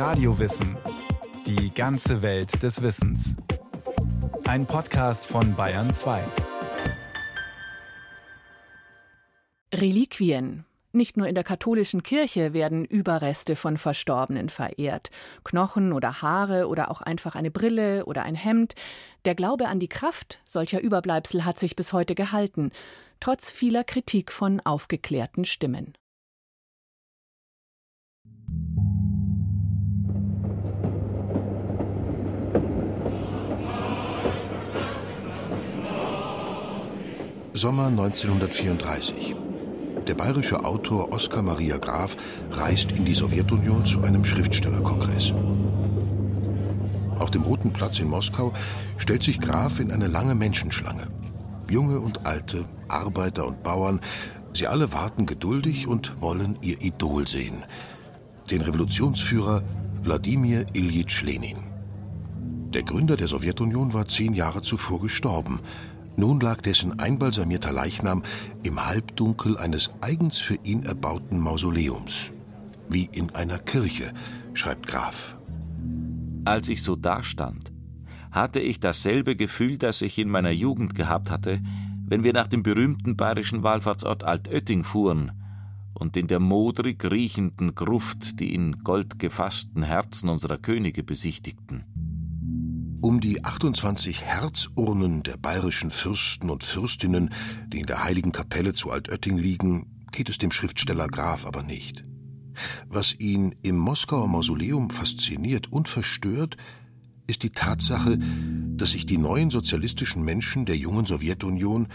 Radiowissen. Die ganze Welt des Wissens. Ein Podcast von Bayern 2. Reliquien. Nicht nur in der katholischen Kirche werden Überreste von Verstorbenen verehrt. Knochen oder Haare oder auch einfach eine Brille oder ein Hemd. Der Glaube an die Kraft solcher Überbleibsel hat sich bis heute gehalten, trotz vieler Kritik von aufgeklärten Stimmen. Sommer 1934. Der bayerische Autor Oskar Maria Graf reist in die Sowjetunion zu einem Schriftstellerkongress. Auf dem Roten Platz in Moskau stellt sich Graf in eine lange Menschenschlange. Junge und Alte, Arbeiter und Bauern, sie alle warten geduldig und wollen ihr Idol sehen. Den Revolutionsführer Wladimir Iljitsch Lenin. Der Gründer der Sowjetunion war zehn Jahre zuvor gestorben. Nun lag dessen einbalsamierter Leichnam im Halbdunkel eines eigens für ihn erbauten Mausoleums. Wie in einer Kirche, schreibt Graf. Als ich so dastand, hatte ich dasselbe Gefühl, das ich in meiner Jugend gehabt hatte, wenn wir nach dem berühmten bayerischen Wallfahrtsort Altötting fuhren und in der modrig riechenden Gruft die in Gold gefassten Herzen unserer Könige besichtigten. Um die 28 Herzurnen der bayerischen Fürsten und Fürstinnen, die in der heiligen Kapelle zu Altötting liegen, geht es dem Schriftsteller Graf aber nicht. Was ihn im Moskauer Mausoleum fasziniert und verstört, ist die Tatsache, dass sich die neuen sozialistischen Menschen der jungen Sowjetunion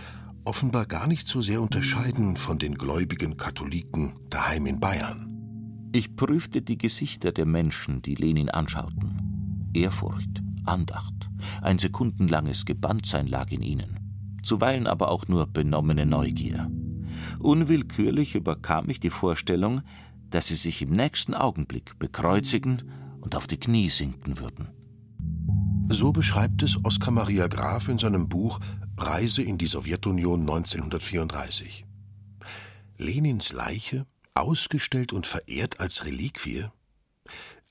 offenbar gar nicht so sehr unterscheiden von den gläubigen Katholiken daheim in Bayern. Ich prüfte die Gesichter der Menschen, die Lenin anschauten. Ehrfurcht, Andacht, ein sekundenlanges Gebanntsein lag in ihnen, zuweilen aber auch nur benommene Neugier. Unwillkürlich überkam mich die Vorstellung, dass sie sich im nächsten Augenblick bekreuzigen und auf die Knie sinken würden. So beschreibt es Oskar Maria Graf in seinem Buch Reise in die Sowjetunion 1934. Lenins Leiche, ausgestellt und verehrt als Reliquie?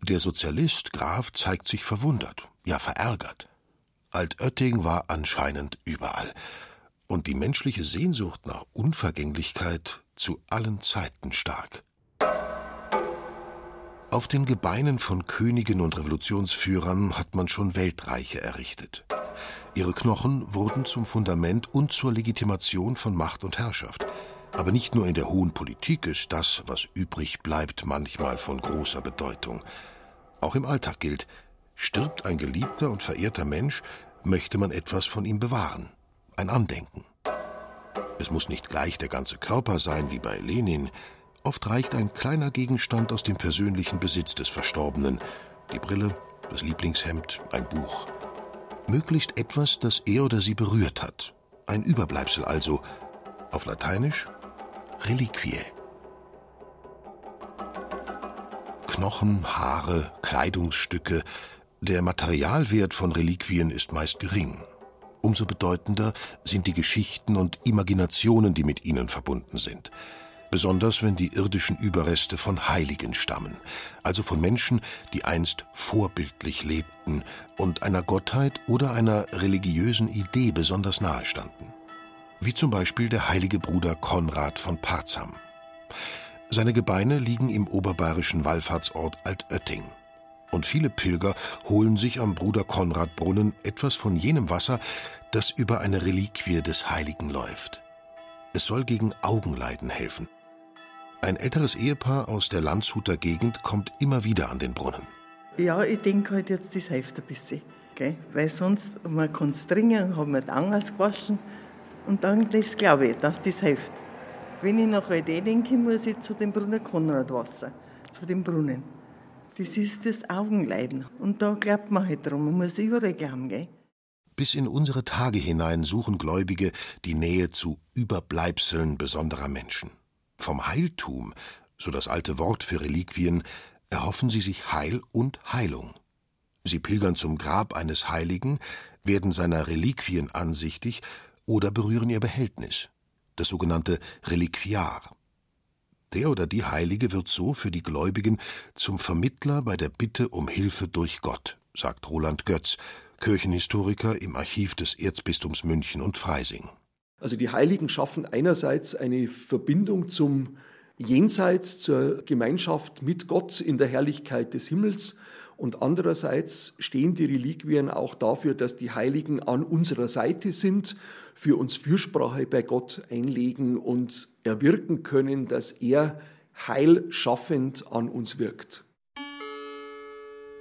Der Sozialist Graf zeigt sich verwundert, ja verärgert. Altötting war anscheinend überall und die menschliche Sehnsucht nach Unvergänglichkeit zu allen Zeiten stark. Auf den Gebeinen von Königen und Revolutionsführern hat man schon Weltreiche errichtet. Ihre Knochen wurden zum Fundament und zur Legitimation von Macht und Herrschaft. Aber nicht nur in der hohen Politik ist das, was übrig bleibt, manchmal von großer Bedeutung. Auch im Alltag gilt, stirbt ein geliebter und verehrter Mensch, möchte man etwas von ihm bewahren, ein Andenken. Es muss nicht gleich der ganze Körper sein wie bei Lenin, Oft reicht ein kleiner Gegenstand aus dem persönlichen Besitz des Verstorbenen, die Brille, das Lieblingshemd, ein Buch. Möglichst etwas, das er oder sie berührt hat. Ein Überbleibsel also. Auf Lateinisch Reliquie. Knochen, Haare, Kleidungsstücke. Der Materialwert von Reliquien ist meist gering. Umso bedeutender sind die Geschichten und Imaginationen, die mit ihnen verbunden sind besonders wenn die irdischen Überreste von Heiligen stammen, also von Menschen, die einst vorbildlich lebten und einer Gottheit oder einer religiösen Idee besonders nahe standen. Wie zum Beispiel der heilige Bruder Konrad von Parzam. Seine Gebeine liegen im oberbayerischen Wallfahrtsort Altötting. Und viele Pilger holen sich am Bruder Konrad Brunnen etwas von jenem Wasser, das über eine Reliquie des Heiligen läuft. Es soll gegen Augenleiden helfen ein älteres Ehepaar aus der Landshuter Gegend kommt immer wieder an den Brunnen. Ja, ich denke halt jetzt, das hilft ein bisschen. Gell? Weil sonst, man kann es trinken, hat man die Angels gewaschen. Und dann glaube ich, dass das hilft. Wenn ich nach Idee denke, muss ich zu dem Brunnen Konradwasser, zu dem Brunnen. Das ist fürs Augenleiden. Und da glaubt man halt drum. Man muss überall glauben, gell? Bis in unsere Tage hinein suchen Gläubige die Nähe zu Überbleibseln besonderer Menschen. Vom Heiltum, so das alte Wort für Reliquien, erhoffen sie sich Heil und Heilung. Sie pilgern zum Grab eines Heiligen, werden seiner Reliquien ansichtig oder berühren ihr Behältnis, das sogenannte Reliquiar. Der oder die Heilige wird so für die Gläubigen zum Vermittler bei der Bitte um Hilfe durch Gott, sagt Roland Götz, Kirchenhistoriker im Archiv des Erzbistums München und Freising. Also die Heiligen schaffen einerseits eine Verbindung zum Jenseits, zur Gemeinschaft mit Gott in der Herrlichkeit des Himmels und andererseits stehen die Reliquien auch dafür, dass die Heiligen an unserer Seite sind, für uns Fürsprache bei Gott einlegen und erwirken können, dass er heilschaffend an uns wirkt.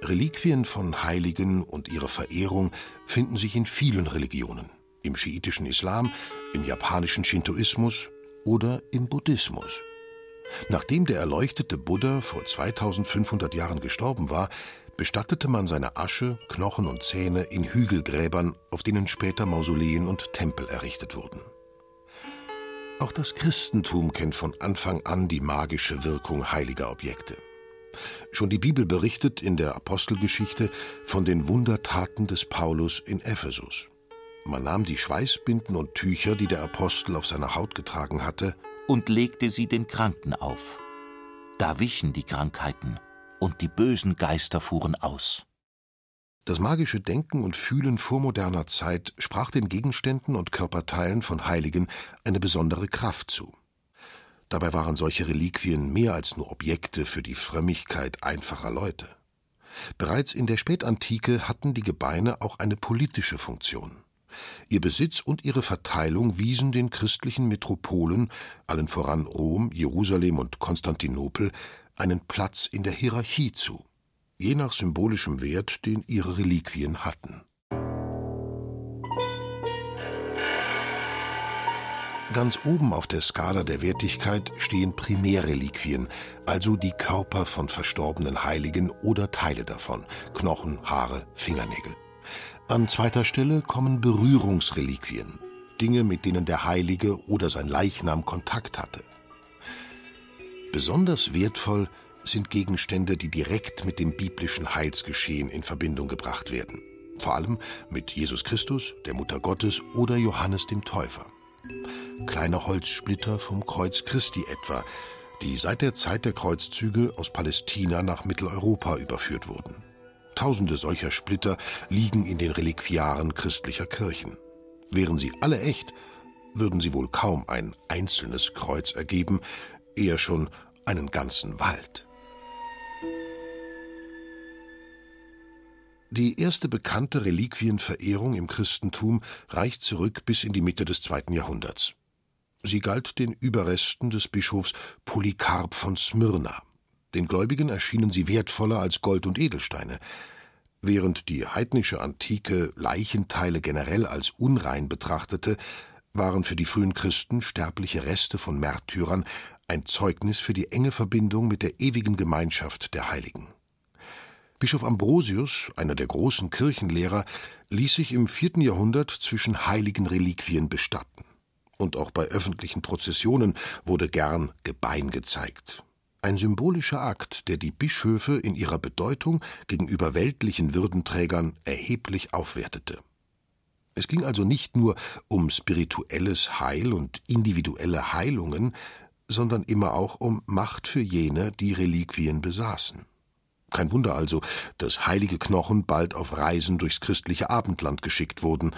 Reliquien von Heiligen und ihre Verehrung finden sich in vielen Religionen. Im schiitischen Islam, im japanischen Shintoismus oder im Buddhismus. Nachdem der erleuchtete Buddha vor 2500 Jahren gestorben war, bestattete man seine Asche, Knochen und Zähne in Hügelgräbern, auf denen später Mausoleen und Tempel errichtet wurden. Auch das Christentum kennt von Anfang an die magische Wirkung heiliger Objekte. Schon die Bibel berichtet in der Apostelgeschichte von den Wundertaten des Paulus in Ephesus. Man nahm die Schweißbinden und Tücher, die der Apostel auf seiner Haut getragen hatte, und legte sie den Kranken auf. Da wichen die Krankheiten und die bösen Geister fuhren aus. Das magische Denken und Fühlen vormoderner Zeit sprach den Gegenständen und Körperteilen von Heiligen eine besondere Kraft zu. Dabei waren solche Reliquien mehr als nur Objekte für die Frömmigkeit einfacher Leute. Bereits in der Spätantike hatten die Gebeine auch eine politische Funktion. Ihr Besitz und ihre Verteilung wiesen den christlichen Metropolen, allen voran Rom, Jerusalem und Konstantinopel, einen Platz in der Hierarchie zu, je nach symbolischem Wert, den ihre Reliquien hatten. Ganz oben auf der Skala der Wertigkeit stehen Primärreliquien, also die Körper von verstorbenen Heiligen oder Teile davon, Knochen, Haare, Fingernägel. An zweiter Stelle kommen Berührungsreliquien, Dinge, mit denen der Heilige oder sein Leichnam Kontakt hatte. Besonders wertvoll sind Gegenstände, die direkt mit dem biblischen Heilsgeschehen in Verbindung gebracht werden. Vor allem mit Jesus Christus, der Mutter Gottes oder Johannes dem Täufer. Kleine Holzsplitter vom Kreuz Christi etwa, die seit der Zeit der Kreuzzüge aus Palästina nach Mitteleuropa überführt wurden. Tausende solcher Splitter liegen in den Reliquiaren christlicher Kirchen. Wären sie alle echt, würden sie wohl kaum ein einzelnes Kreuz ergeben, eher schon einen ganzen Wald. Die erste bekannte Reliquienverehrung im Christentum reicht zurück bis in die Mitte des zweiten Jahrhunderts. Sie galt den Überresten des Bischofs Polycarp von Smyrna, den Gläubigen erschienen sie wertvoller als Gold und Edelsteine. Während die heidnische Antike Leichenteile generell als unrein betrachtete, waren für die frühen Christen sterbliche Reste von Märtyrern ein Zeugnis für die enge Verbindung mit der ewigen Gemeinschaft der Heiligen. Bischof Ambrosius, einer der großen Kirchenlehrer, ließ sich im vierten Jahrhundert zwischen heiligen Reliquien bestatten. Und auch bei öffentlichen Prozessionen wurde gern Gebein gezeigt. Ein symbolischer Akt, der die Bischöfe in ihrer Bedeutung gegenüber weltlichen Würdenträgern erheblich aufwertete. Es ging also nicht nur um spirituelles Heil und individuelle Heilungen, sondern immer auch um Macht für jene, die Reliquien besaßen. Kein Wunder also, dass heilige Knochen bald auf Reisen durchs christliche Abendland geschickt wurden,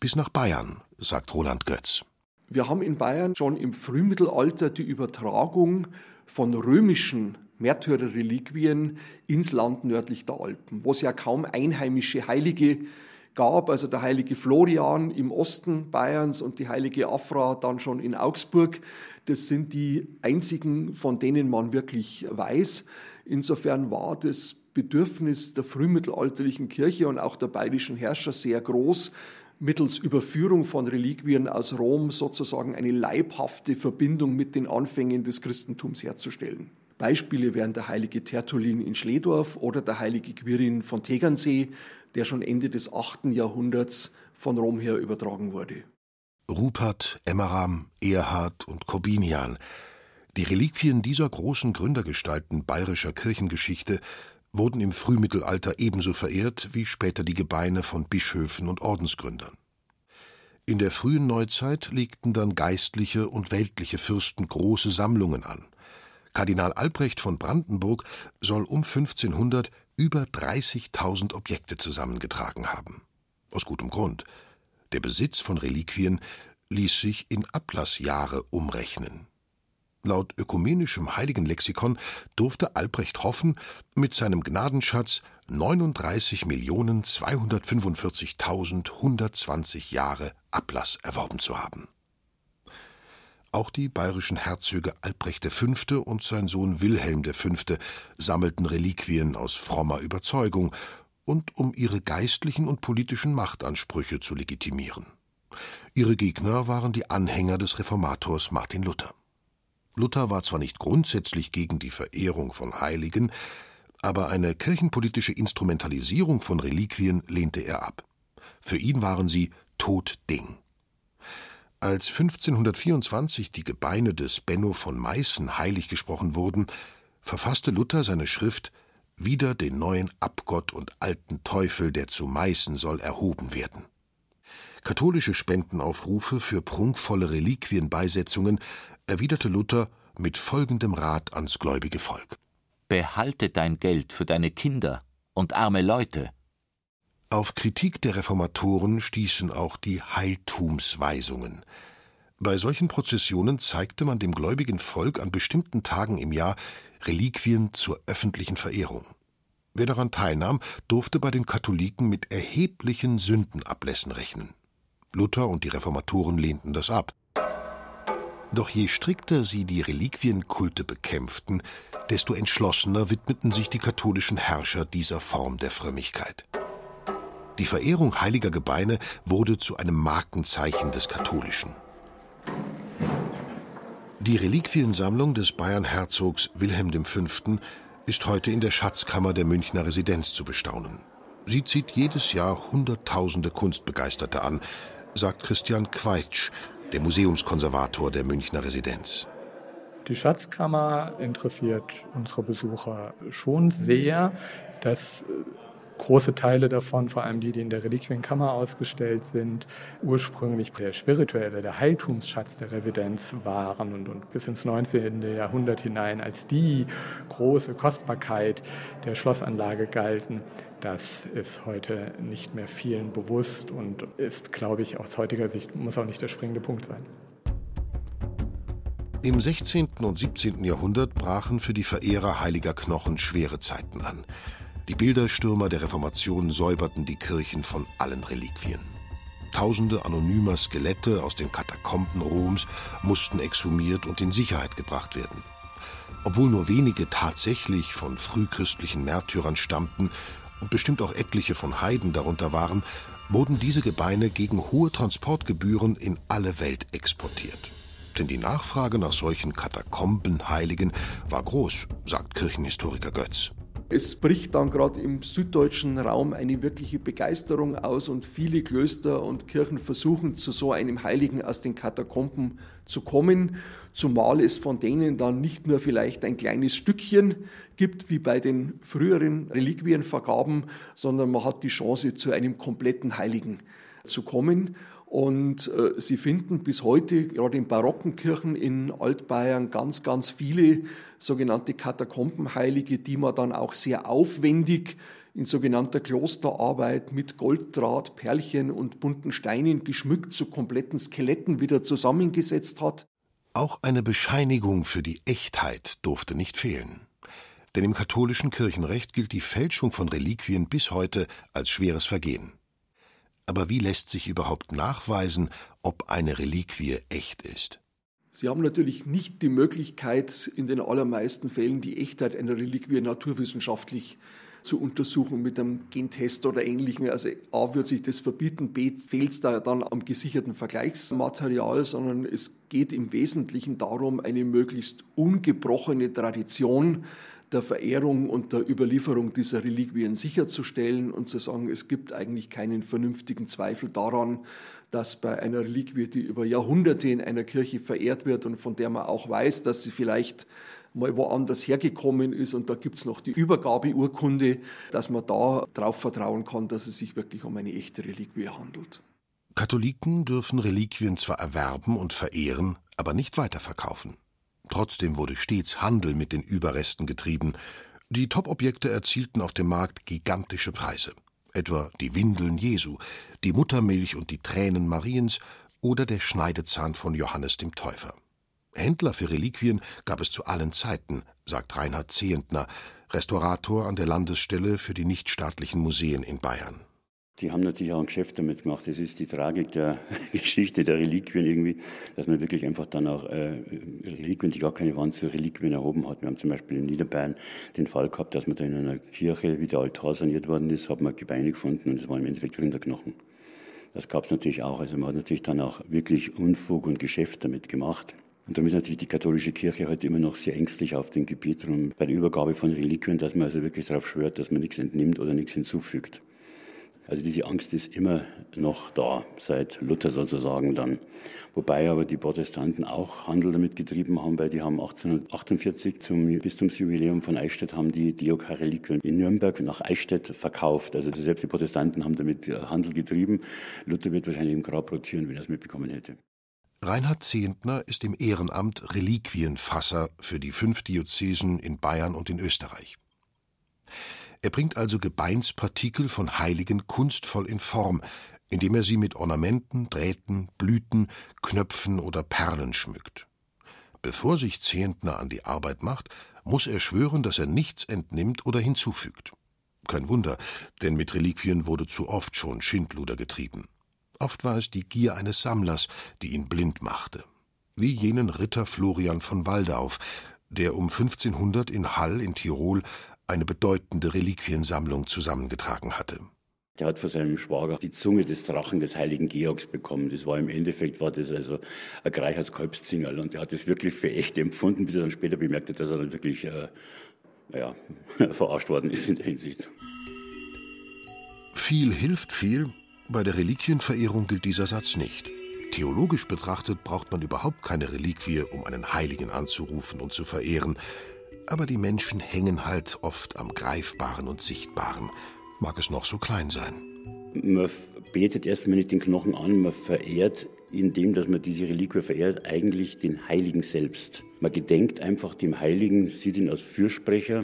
bis nach Bayern, sagt Roland Götz. Wir haben in Bayern schon im Frühmittelalter die Übertragung von römischen Märtyrerreliquien ins Land nördlich der Alpen, wo es ja kaum einheimische Heilige gab, also der heilige Florian im Osten Bayerns und die heilige Afra dann schon in Augsburg. Das sind die einzigen, von denen man wirklich weiß. Insofern war das Bedürfnis der frühmittelalterlichen Kirche und auch der bayerischen Herrscher sehr groß, mittels Überführung von Reliquien aus Rom sozusagen eine leibhafte Verbindung mit den Anfängen des Christentums herzustellen. Beispiele wären der heilige Tertullin in Schledorf oder der heilige Quirin von Tegernsee, der schon Ende des 8. Jahrhunderts von Rom her übertragen wurde. Rupert, Emmeram, Erhard und Corbinian. Die Reliquien dieser großen Gründergestalten bayerischer Kirchengeschichte wurden im Frühmittelalter ebenso verehrt wie später die Gebeine von Bischöfen und Ordensgründern. In der frühen Neuzeit legten dann geistliche und weltliche Fürsten große Sammlungen an. Kardinal Albrecht von Brandenburg soll um 1500 über 30.000 Objekte zusammengetragen haben. Aus gutem Grund. Der Besitz von Reliquien ließ sich in Ablassjahre umrechnen. Laut ökumenischem Heiligenlexikon durfte Albrecht hoffen, mit seinem Gnadenschatz 39.245.120 Jahre Ablass erworben zu haben. Auch die bayerischen Herzöge Albrecht V. und sein Sohn Wilhelm V. sammelten Reliquien aus frommer Überzeugung und um ihre geistlichen und politischen Machtansprüche zu legitimieren. Ihre Gegner waren die Anhänger des Reformators Martin Luther. Luther war zwar nicht grundsätzlich gegen die Verehrung von Heiligen, aber eine kirchenpolitische Instrumentalisierung von Reliquien lehnte er ab. Für ihn waren sie Todding. Als 1524 die Gebeine des Benno von Meißen heilig gesprochen wurden, verfasste Luther seine Schrift Wieder den neuen Abgott und alten Teufel, der zu Meißen soll erhoben werden. Katholische Spendenaufrufe für prunkvolle Reliquienbeisetzungen erwiderte Luther mit folgendem Rat ans gläubige Volk. Behalte dein Geld für deine Kinder und arme Leute. Auf Kritik der Reformatoren stießen auch die Heiltumsweisungen. Bei solchen Prozessionen zeigte man dem gläubigen Volk an bestimmten Tagen im Jahr Reliquien zur öffentlichen Verehrung. Wer daran teilnahm, durfte bei den Katholiken mit erheblichen Sündenablässen rechnen. Luther und die Reformatoren lehnten das ab. Doch je strikter sie die Reliquienkulte bekämpften, desto entschlossener widmeten sich die katholischen Herrscher dieser Form der Frömmigkeit. Die Verehrung heiliger Gebeine wurde zu einem Markenzeichen des Katholischen. Die Reliquiensammlung des Bayernherzogs Wilhelm V. ist heute in der Schatzkammer der Münchner Residenz zu bestaunen. Sie zieht jedes Jahr Hunderttausende Kunstbegeisterte an, sagt Christian Queitsch, der Museumskonservator der Münchner Residenz. Die Schatzkammer interessiert unsere Besucher schon sehr. dass äh, große Teile davon, vor allem die, die in der Reliquienkammer ausgestellt sind, ursprünglich der spirituelle, der Heiltumsschatz der Residenz waren und, und, bis ins 19. Jahrhundert hinein als die große Kostbarkeit der Schlossanlage galten. Das ist heute nicht mehr vielen bewusst und ist, glaube ich, aus heutiger Sicht muss auch nicht der springende Punkt sein. Im 16. und 17. Jahrhundert brachen für die Verehrer heiliger Knochen schwere Zeiten an. Die Bilderstürmer der Reformation säuberten die Kirchen von allen Reliquien. Tausende anonymer Skelette aus den Katakomben Roms mussten exhumiert und in Sicherheit gebracht werden. Obwohl nur wenige tatsächlich von frühchristlichen Märtyrern stammten, und bestimmt auch etliche von Heiden darunter waren, wurden diese Gebeine gegen hohe Transportgebühren in alle Welt exportiert. Denn die Nachfrage nach solchen Katakombenheiligen war groß, sagt Kirchenhistoriker Götz. Es bricht dann gerade im süddeutschen Raum eine wirkliche Begeisterung aus und viele Klöster und Kirchen versuchen zu so einem Heiligen aus den Katakomben zu kommen, zumal es von denen dann nicht nur vielleicht ein kleines Stückchen gibt, wie bei den früheren Reliquienvergaben, sondern man hat die Chance, zu einem kompletten Heiligen zu kommen. Und äh, sie finden bis heute, gerade in barocken Kirchen in Altbayern, ganz, ganz viele sogenannte Katakombenheilige, die man dann auch sehr aufwendig in sogenannter Klosterarbeit mit Golddraht, Perlchen und bunten Steinen geschmückt zu kompletten Skeletten wieder zusammengesetzt hat. Auch eine Bescheinigung für die Echtheit durfte nicht fehlen. Denn im katholischen Kirchenrecht gilt die Fälschung von Reliquien bis heute als schweres Vergehen. Aber wie lässt sich überhaupt nachweisen, ob eine Reliquie echt ist? Sie haben natürlich nicht die Möglichkeit, in den allermeisten Fällen die Echtheit einer Reliquie naturwissenschaftlich zu untersuchen mit einem Gentest oder ähnlichem. Also A wird sich das verbieten, B fehlt es da dann am gesicherten Vergleichsmaterial, sondern es geht im Wesentlichen darum, eine möglichst ungebrochene Tradition der Verehrung und der Überlieferung dieser Reliquien sicherzustellen und zu sagen, es gibt eigentlich keinen vernünftigen Zweifel daran, dass bei einer Reliquie, die über Jahrhunderte in einer Kirche verehrt wird und von der man auch weiß, dass sie vielleicht mal woanders hergekommen ist und da gibt es noch die Übergabeurkunde, dass man da darauf vertrauen kann, dass es sich wirklich um eine echte Reliquie handelt. Katholiken dürfen Reliquien zwar erwerben und verehren, aber nicht weiterverkaufen. Trotzdem wurde stets Handel mit den Überresten getrieben. Die Topobjekte erzielten auf dem Markt gigantische Preise. Etwa die Windeln Jesu, die Muttermilch und die Tränen Mariens oder der Schneidezahn von Johannes dem Täufer. Händler für Reliquien gab es zu allen Zeiten, sagt Reinhard Zehentner, Restaurator an der Landesstelle für die nichtstaatlichen Museen in Bayern. Die haben natürlich auch ein Geschäft damit gemacht. Das ist die Tragik der Geschichte der Reliquien irgendwie, dass man wirklich einfach dann auch äh, Reliquien, die gar keine waren, zu Reliquien erhoben hat. Wir haben zum Beispiel in Niederbayern den Fall gehabt, dass man da in einer Kirche, wie der Altar saniert worden ist, hat man Gebeine gefunden und es waren im Endeffekt Rinderknochen. Das gab es natürlich auch. Also man hat natürlich dann auch wirklich Unfug und Geschäft damit gemacht. Und darum ist natürlich die katholische Kirche heute immer noch sehr ängstlich auf dem Gebiet rum bei der Übergabe von Reliquien, dass man also wirklich darauf schwört, dass man nichts entnimmt oder nichts hinzufügt. Also diese Angst ist immer noch da, seit Luther sozusagen dann. Wobei aber die Protestanten auch Handel damit getrieben haben, weil die haben 1848 zum Bistumsjubiläum von Eichstätt haben die Diokar-Reliquien in Nürnberg nach Eichstätt verkauft. Also selbst die Protestanten haben damit Handel getrieben. Luther wird wahrscheinlich im Grab rotieren, wenn er es mitbekommen hätte. Reinhard Zehentner ist im Ehrenamt Reliquienfasser für die fünf Diözesen in Bayern und in Österreich. Er bringt also Gebeinspartikel von Heiligen kunstvoll in Form, indem er sie mit Ornamenten, Drähten, Blüten, Knöpfen oder Perlen schmückt. Bevor sich Zehentner an die Arbeit macht, muss er schwören, dass er nichts entnimmt oder hinzufügt. Kein Wunder, denn mit Reliquien wurde zu oft schon Schindluder getrieben. Oft war es die Gier eines Sammlers, die ihn blind machte. Wie jenen Ritter Florian von Waldauf, der um 1500 in Hall in Tirol eine bedeutende Reliquiensammlung zusammengetragen hatte. Der hat von seinem Schwager die Zunge des Drachen des heiligen Georgs bekommen. Das war im Endeffekt, war das also ein Greichheitskalbszingerl. Und er hat das wirklich für echt empfunden, bis er dann später bemerkt hat, dass er dann wirklich, äh, naja, verarscht worden ist in der Hinsicht. Viel hilft viel. Bei der Reliquienverehrung gilt dieser Satz nicht. Theologisch betrachtet braucht man überhaupt keine Reliquie, um einen Heiligen anzurufen und zu verehren. Aber die Menschen hängen halt oft am Greifbaren und Sichtbaren, mag es noch so klein sein. Man betet erstmal nicht den Knochen an, man verehrt, indem dass man diese Reliquie verehrt, eigentlich den Heiligen selbst. Man gedenkt einfach dem Heiligen, sieht ihn als Fürsprecher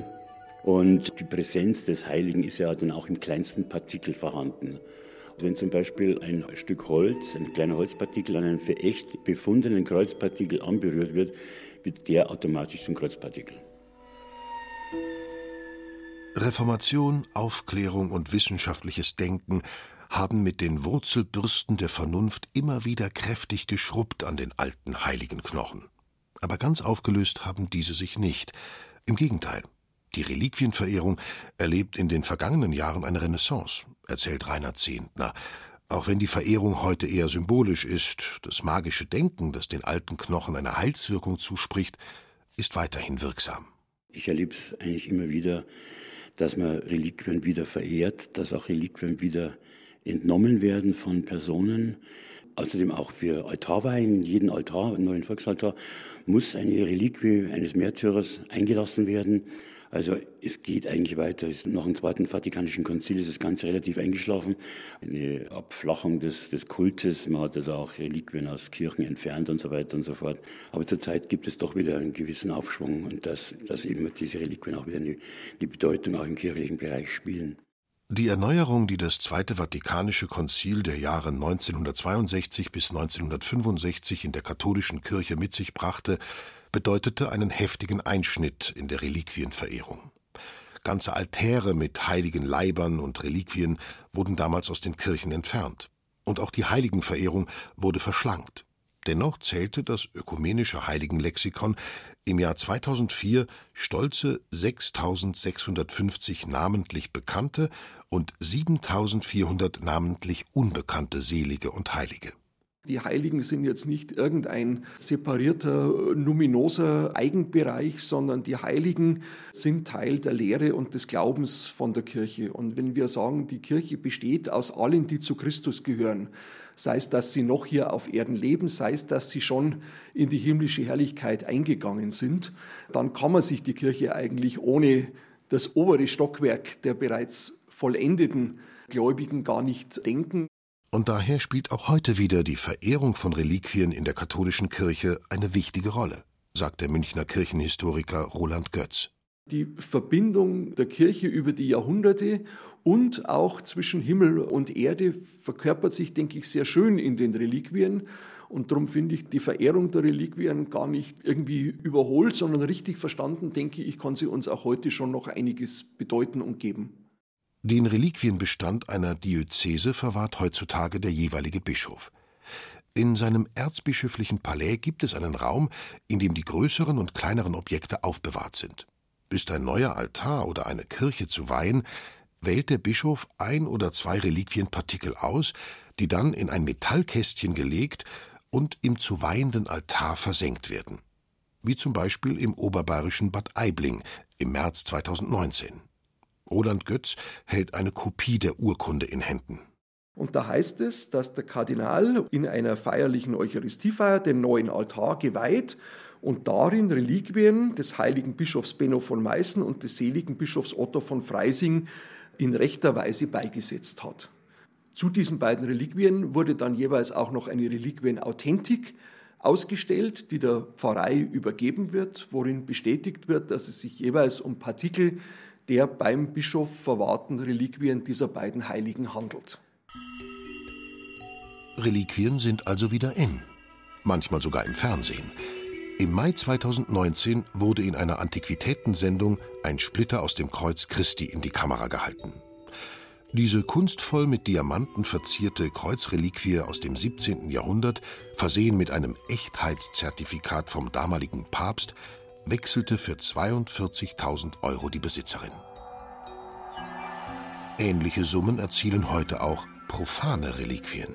und die Präsenz des Heiligen ist ja dann auch im kleinsten Partikel vorhanden. Wenn zum Beispiel ein Stück Holz, ein kleiner Holzpartikel an einem für echt befundenen Kreuzpartikel anberührt wird, wird der automatisch zum Kreuzpartikel. Reformation, Aufklärung und wissenschaftliches Denken haben mit den Wurzelbürsten der Vernunft immer wieder kräftig geschrubbt an den alten heiligen Knochen. Aber ganz aufgelöst haben diese sich nicht. Im Gegenteil. Die Reliquienverehrung erlebt in den vergangenen Jahren eine Renaissance, erzählt Rainer Zehntner. Auch wenn die Verehrung heute eher symbolisch ist, das magische Denken, das den alten Knochen eine Heilswirkung zuspricht, ist weiterhin wirksam. Ich erlebe es eigentlich immer wieder, dass man Reliquien wieder verehrt, dass auch Reliquien wieder entnommen werden von Personen. Außerdem auch für Altarweihen, jeden Altar, neuen Volksaltar, muss eine Reliquie eines Märtyrers eingelassen werden. Also es geht eigentlich weiter. Nach dem Zweiten Vatikanischen Konzil ist das Ganze relativ eingeschlafen. Eine Abflachung des, des Kultes, man hat also auch Reliquien aus Kirchen entfernt und so weiter und so fort. Aber zurzeit gibt es doch wieder einen gewissen Aufschwung und dass, dass eben diese Reliquien auch wieder eine, eine Bedeutung auch im kirchlichen Bereich spielen. Die Erneuerung, die das Zweite Vatikanische Konzil der Jahre 1962 bis 1965 in der katholischen Kirche mit sich brachte, bedeutete einen heftigen Einschnitt in der Reliquienverehrung. Ganze Altäre mit heiligen Leibern und Reliquien wurden damals aus den Kirchen entfernt. Und auch die Heiligenverehrung wurde verschlankt. Dennoch zählte das ökumenische Heiligenlexikon im Jahr 2004 stolze 6650 namentlich bekannte und 7400 namentlich unbekannte Selige und Heilige. Die Heiligen sind jetzt nicht irgendein separierter, numinoser Eigenbereich, sondern die Heiligen sind Teil der Lehre und des Glaubens von der Kirche. Und wenn wir sagen, die Kirche besteht aus allen, die zu Christus gehören, sei es, dass sie noch hier auf Erden leben, sei es, dass sie schon in die himmlische Herrlichkeit eingegangen sind, dann kann man sich die Kirche eigentlich ohne das obere Stockwerk der bereits vollendeten Gläubigen gar nicht denken. Und daher spielt auch heute wieder die Verehrung von Reliquien in der katholischen Kirche eine wichtige Rolle, sagt der Münchner Kirchenhistoriker Roland Götz. Die Verbindung der Kirche über die Jahrhunderte und auch zwischen Himmel und Erde verkörpert sich, denke ich, sehr schön in den Reliquien. Und darum finde ich die Verehrung der Reliquien gar nicht irgendwie überholt, sondern richtig verstanden, denke ich, kann sie uns auch heute schon noch einiges bedeuten und geben. Den Reliquienbestand einer Diözese verwahrt heutzutage der jeweilige Bischof. In seinem erzbischöflichen Palais gibt es einen Raum, in dem die größeren und kleineren Objekte aufbewahrt sind. Ist ein neuer Altar oder eine Kirche zu weihen, wählt der Bischof ein oder zwei Reliquienpartikel aus, die dann in ein Metallkästchen gelegt und im zu weihenden Altar versenkt werden. Wie zum Beispiel im oberbayerischen Bad Aibling im März 2019. Roland Götz hält eine Kopie der Urkunde in Händen. Und da heißt es, dass der Kardinal in einer feierlichen Eucharistiefeier den neuen Altar geweiht und darin Reliquien des heiligen Bischofs Benno von Meißen und des seligen Bischofs Otto von Freising in rechter Weise beigesetzt hat. Zu diesen beiden Reliquien wurde dann jeweils auch noch eine Reliquienauthentik ausgestellt, die der Pfarrei übergeben wird, worin bestätigt wird, dass es sich jeweils um Partikel der beim Bischof verwahrten Reliquien dieser beiden Heiligen handelt. Reliquien sind also wieder in, manchmal sogar im Fernsehen. Im Mai 2019 wurde in einer Antiquitätensendung ein Splitter aus dem Kreuz Christi in die Kamera gehalten. Diese kunstvoll mit Diamanten verzierte Kreuzreliquie aus dem 17. Jahrhundert, versehen mit einem Echtheitszertifikat vom damaligen Papst, wechselte für 42.000 Euro die Besitzerin. Ähnliche Summen erzielen heute auch profane Reliquien.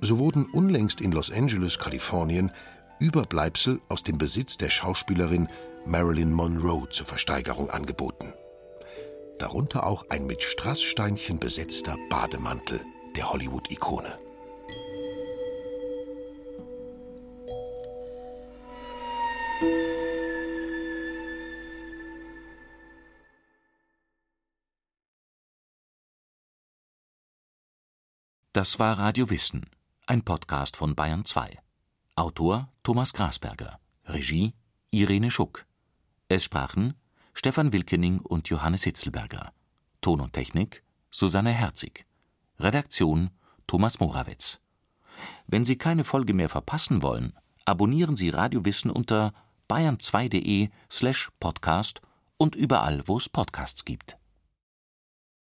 So wurden unlängst in Los Angeles, Kalifornien, Überbleibsel aus dem Besitz der Schauspielerin Marilyn Monroe zur Versteigerung angeboten. Darunter auch ein mit Strasssteinchen besetzter Bademantel der Hollywood-Ikone. Das war Radio Wissen, ein Podcast von Bayern 2. Autor Thomas Grasberger, Regie Irene Schuck. Es sprachen Stefan Wilkening und Johannes Hitzelberger. Ton und Technik Susanne Herzig. Redaktion Thomas Morawitz. Wenn Sie keine Folge mehr verpassen wollen, abonnieren Sie Radio Wissen unter bayern2.de slash podcast und überall, wo es Podcasts gibt.